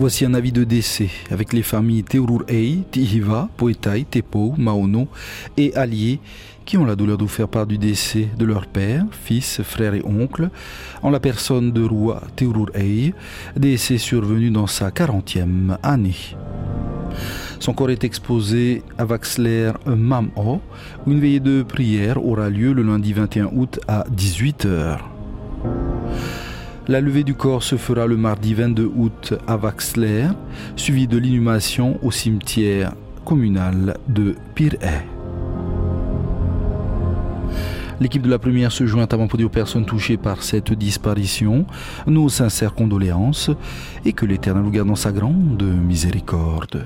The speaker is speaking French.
Voici un avis de décès avec les familles Teurur-Ei, Tihiva, Poetai, Tepo, Maono et Allier qui ont la douleur de faire part du décès de leur père, fils, frère et oncle, en la personne de Rua Teurur-Ei, décès survenu dans sa 40e année. Son corps est exposé à Vaxler Mamho, où une veillée de prière aura lieu le lundi 21 août à 18h. La levée du corps se fera le mardi 22 août à Vaxler, suivi de l'inhumation au cimetière communal de Pirey. L'équipe de la première se joint avant pour aux personnes touchées par cette disparition nos sincères condoléances et que l'Éternel vous garde dans sa grande miséricorde.